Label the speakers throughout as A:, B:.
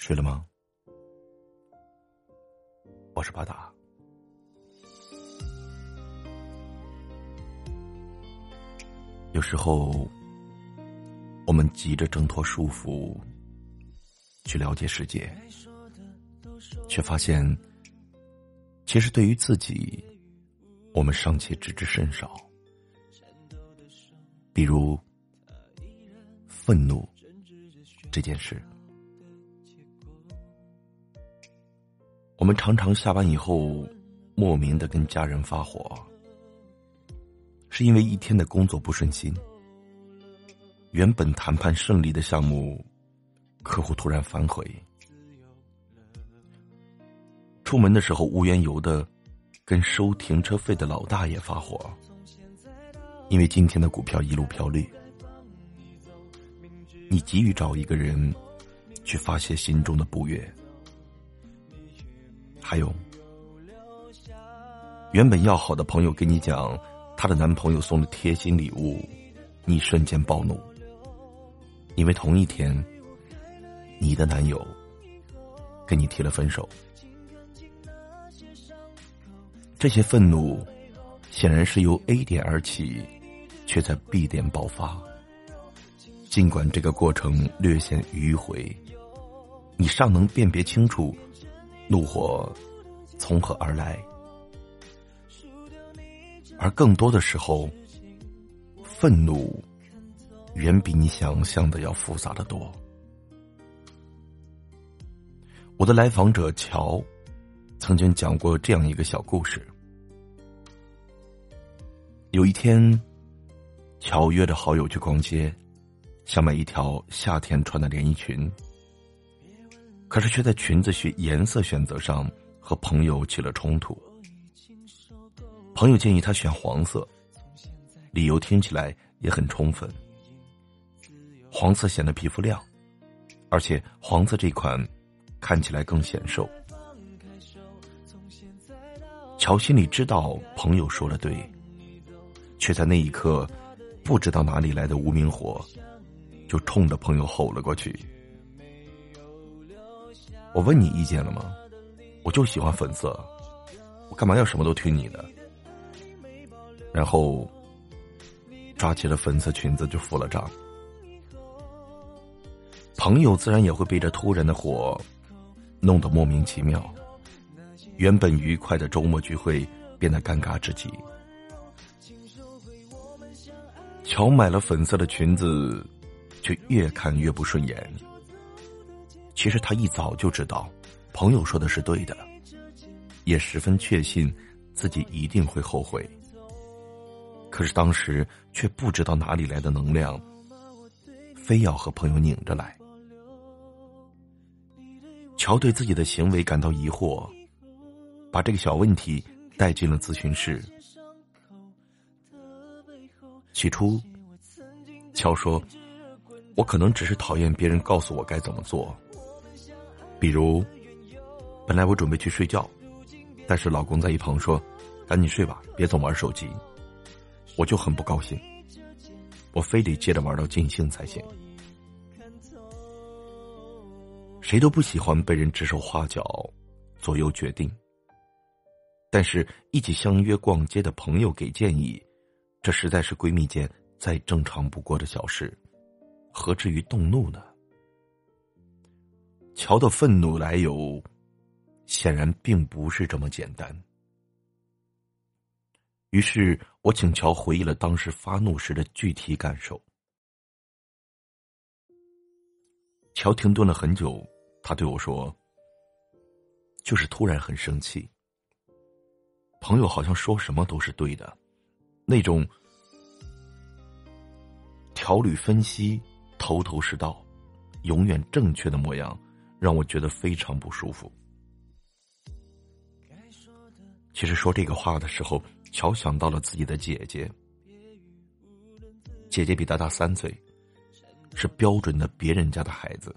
A: 睡了吗？我是巴达。有时候，我们急着挣脱束缚，去了解世界，却发现，其实对于自己，我们尚且知之甚少。比如，愤怒这件事。我们常常下班以后，莫名的跟家人发火，是因为一天的工作不顺心。原本谈判顺利的项目，客户突然反悔。出门的时候无缘由的，跟收停车费的老大爷发火，因为今天的股票一路飘绿。你急于找一个人，去发泄心中的不悦。还有，原本要好的朋友跟你讲，她的男朋友送的贴心礼物，你瞬间暴怒，因为同一天，你的男友跟你提了分手。这些愤怒，显然是由 A 点而起，却在 B 点爆发。尽管这个过程略显迂回，你尚能辨别清楚。怒火从何而来？而更多的时候，愤怒远比你想象的要复杂的多。我的来访者乔曾经讲过这样一个小故事：有一天，乔约着好友去逛街，想买一条夏天穿的连衣裙。可是却在裙子选颜色选择上和朋友起了冲突。朋友建议他选黄色，理由听起来也很充分。黄色显得皮肤亮，而且黄色这款看起来更显瘦。乔心里知道朋友说的对，却在那一刻不知道哪里来的无名火，就冲着朋友吼了过去。我问你意见了吗？我就喜欢粉色，我干嘛要什么都听你的？然后抓起了粉色裙子就付了账。朋友自然也会被这突然的火弄得莫名其妙，原本愉快的周末聚会变得尴尬至极。乔买了粉色的裙子，却越看越不顺眼。其实他一早就知道，朋友说的是对的，也十分确信自己一定会后悔。可是当时却不知道哪里来的能量，非要和朋友拧着来。乔对自己的行为感到疑惑，把这个小问题带进了咨询室。起初，乔说：“我可能只是讨厌别人告诉我该怎么做。”比如，本来我准备去睡觉，但是老公在一旁说：“赶紧睡吧，别总玩手机。”我就很不高兴，我非得接着玩到尽兴才行。谁都不喜欢被人指手画脚、左右决定，但是一起相约逛街的朋友给建议，这实在是闺蜜间再正常不过的小事，何至于动怒呢？乔的愤怒来由，显然并不是这么简单。于是我请乔回忆了当时发怒时的具体感受。乔停顿了很久，他对我说：“就是突然很生气，朋友好像说什么都是对的，那种条理分析、头头是道、永远正确的模样。”让我觉得非常不舒服。其实说这个话的时候，乔想到了自己的姐姐。姐姐比他大三岁，是标准的别人家的孩子，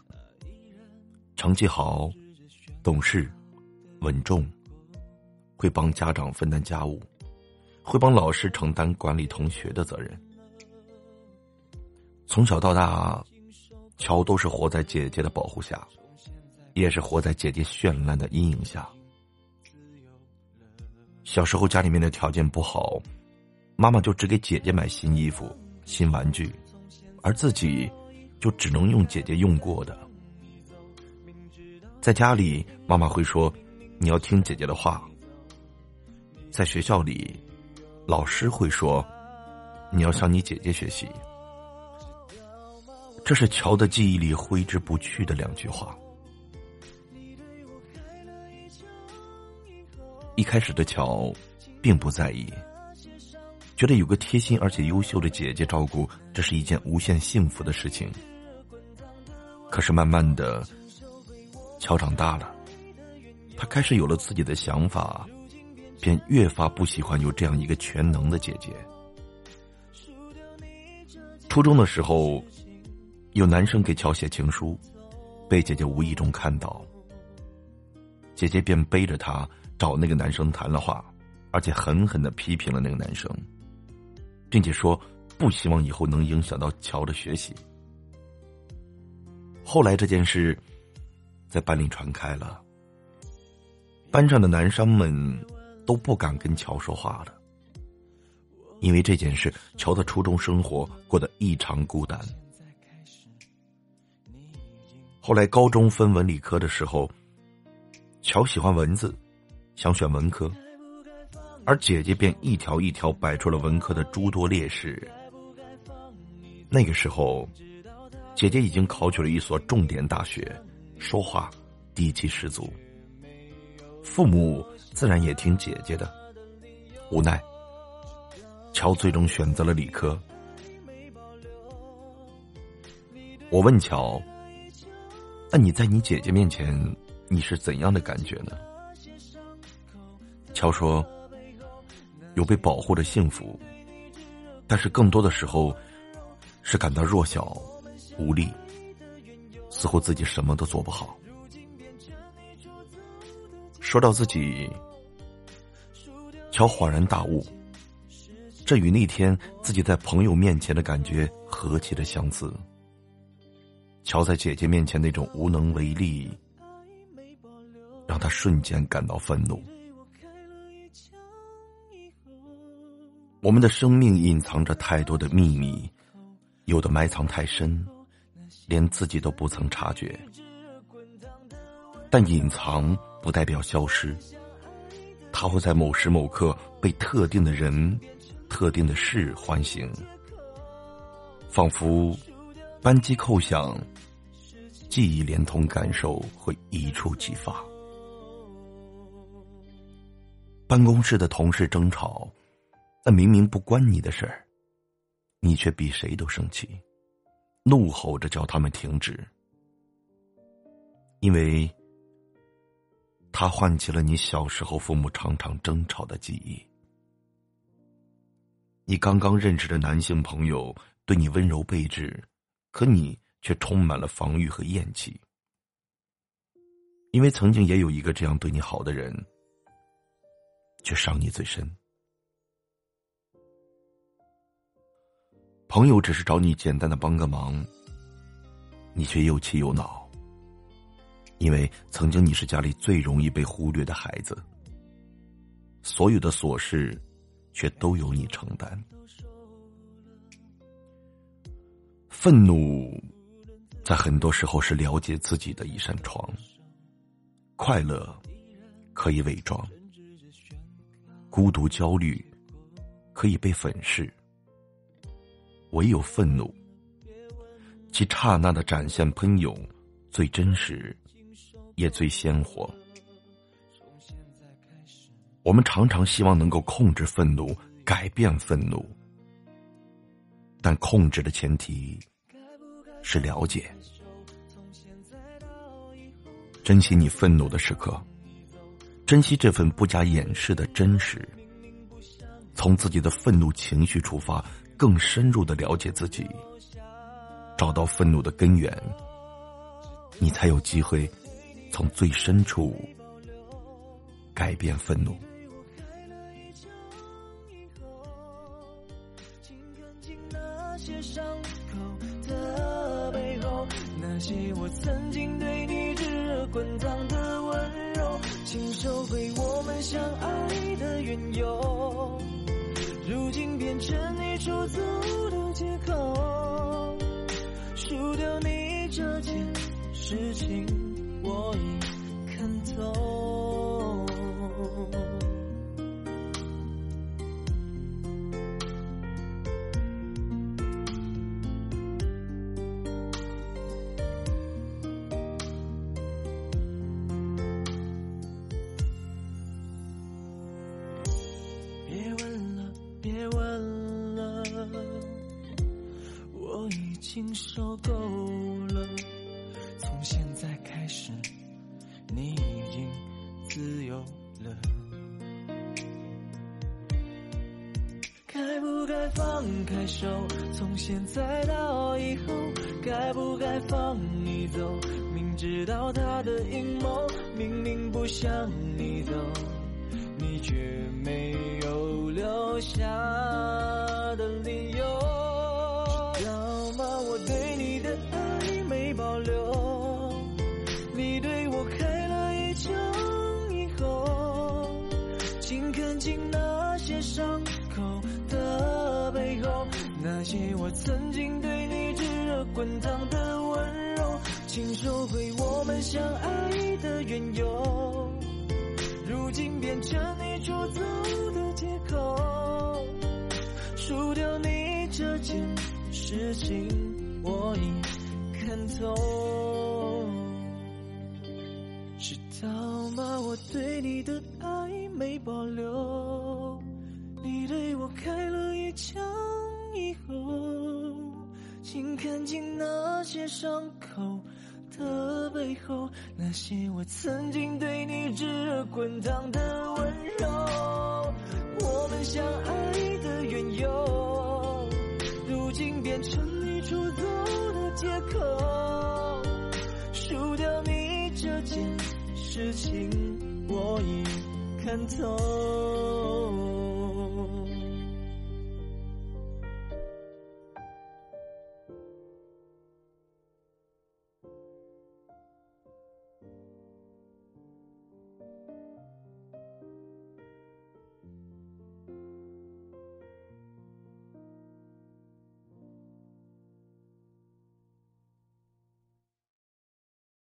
A: 成绩好，懂事，稳重，会帮家长分担家务，会帮老师承担管理同学的责任。从小到大，乔都是活在姐姐的保护下。也是活在姐姐绚烂的阴影下。小时候家里面的条件不好，妈妈就只给姐姐买新衣服、新玩具，而自己就只能用姐姐用过的。在家里，妈妈会说：“你要听姐姐的话。”在学校里，老师会说：“你要向你姐姐学习。”这是乔的记忆里挥之不去的两句话。一开始的乔，并不在意，觉得有个贴心而且优秀的姐姐照顾，这是一件无限幸福的事情。可是慢慢的，乔长大了，他开始有了自己的想法，便越发不喜欢有这样一个全能的姐姐。初中的时候，有男生给乔写情书，被姐姐无意中看到，姐姐便背着他。找那个男生谈了话，而且狠狠的批评了那个男生，并且说不希望以后能影响到乔的学习。后来这件事在班里传开了，班上的男生们都不敢跟乔说话了，因为这件事，乔的初中生活过得异常孤单。后来高中分文理科的时候，乔喜欢文字。想选文科，而姐姐便一条一条摆出了文科的诸多劣势。那个时候，姐姐已经考取了一所重点大学，说话底气十足。父母自然也听姐姐的，无奈，乔最终选择了理科。我问乔：“那你在你姐姐面前，你是怎样的感觉呢？”乔说：“有被保护的幸福，但是更多的时候是感到弱小、无力，似乎自己什么都做不好。”说到自己，乔恍然大悟，这与那天自己在朋友面前的感觉何其的相似。乔在姐姐面前那种无能为力，让他瞬间感到愤怒。我们的生命隐藏着太多的秘密，有的埋藏太深，连自己都不曾察觉。但隐藏不代表消失，它会在某时某刻被特定的人、特定的事唤醒，仿佛扳机扣响，记忆连同感受会一触即发。办公室的同事争吵。那明明不关你的事儿，你却比谁都生气，怒吼着叫他们停止，因为他唤起了你小时候父母常常争吵的记忆。你刚刚认识的男性朋友对你温柔备至，可你却充满了防御和厌弃，因为曾经也有一个这样对你好的人，却伤你最深。朋友只是找你简单的帮个忙，你却又气又恼，因为曾经你是家里最容易被忽略的孩子，所有的琐事却都由你承担。愤怒在很多时候是了解自己的一扇窗，快乐可以伪装，孤独焦虑可以被粉饰。唯有愤怒，其刹那的展现喷涌，最真实，也最鲜活。我们常常希望能够控制愤怒，改变愤怒，但控制的前提是了解。珍惜你愤怒的时刻，珍惜这份不加掩饰的真实。从自己的愤怒情绪出发。更深入的了解自己，找到愤怒的根源，你才有机会从最深处改变愤怒。那
B: 那些我曾经对你炙热滚烫的温柔，请收回我们相爱的缘由。竟变成你出走的借口，输掉你这件事情，我已看透。受够了。从现在开始，你已经自由了。该不该放开手？从现在到以后，该不该放你走？明知道他的阴谋，明明不想你走。你却没有留下滚烫的温柔，请收回我们相爱的缘由。如今变成你出走的借口，输掉你这件事情，我已看透。知道吗？我对你的爱没保留，你对我开了一枪，请看清那些伤口。的背后，那些我曾经对你炙热滚烫的温柔，我们相爱的缘由，如今变成你出走的借口，输掉你这件事情，我已看透。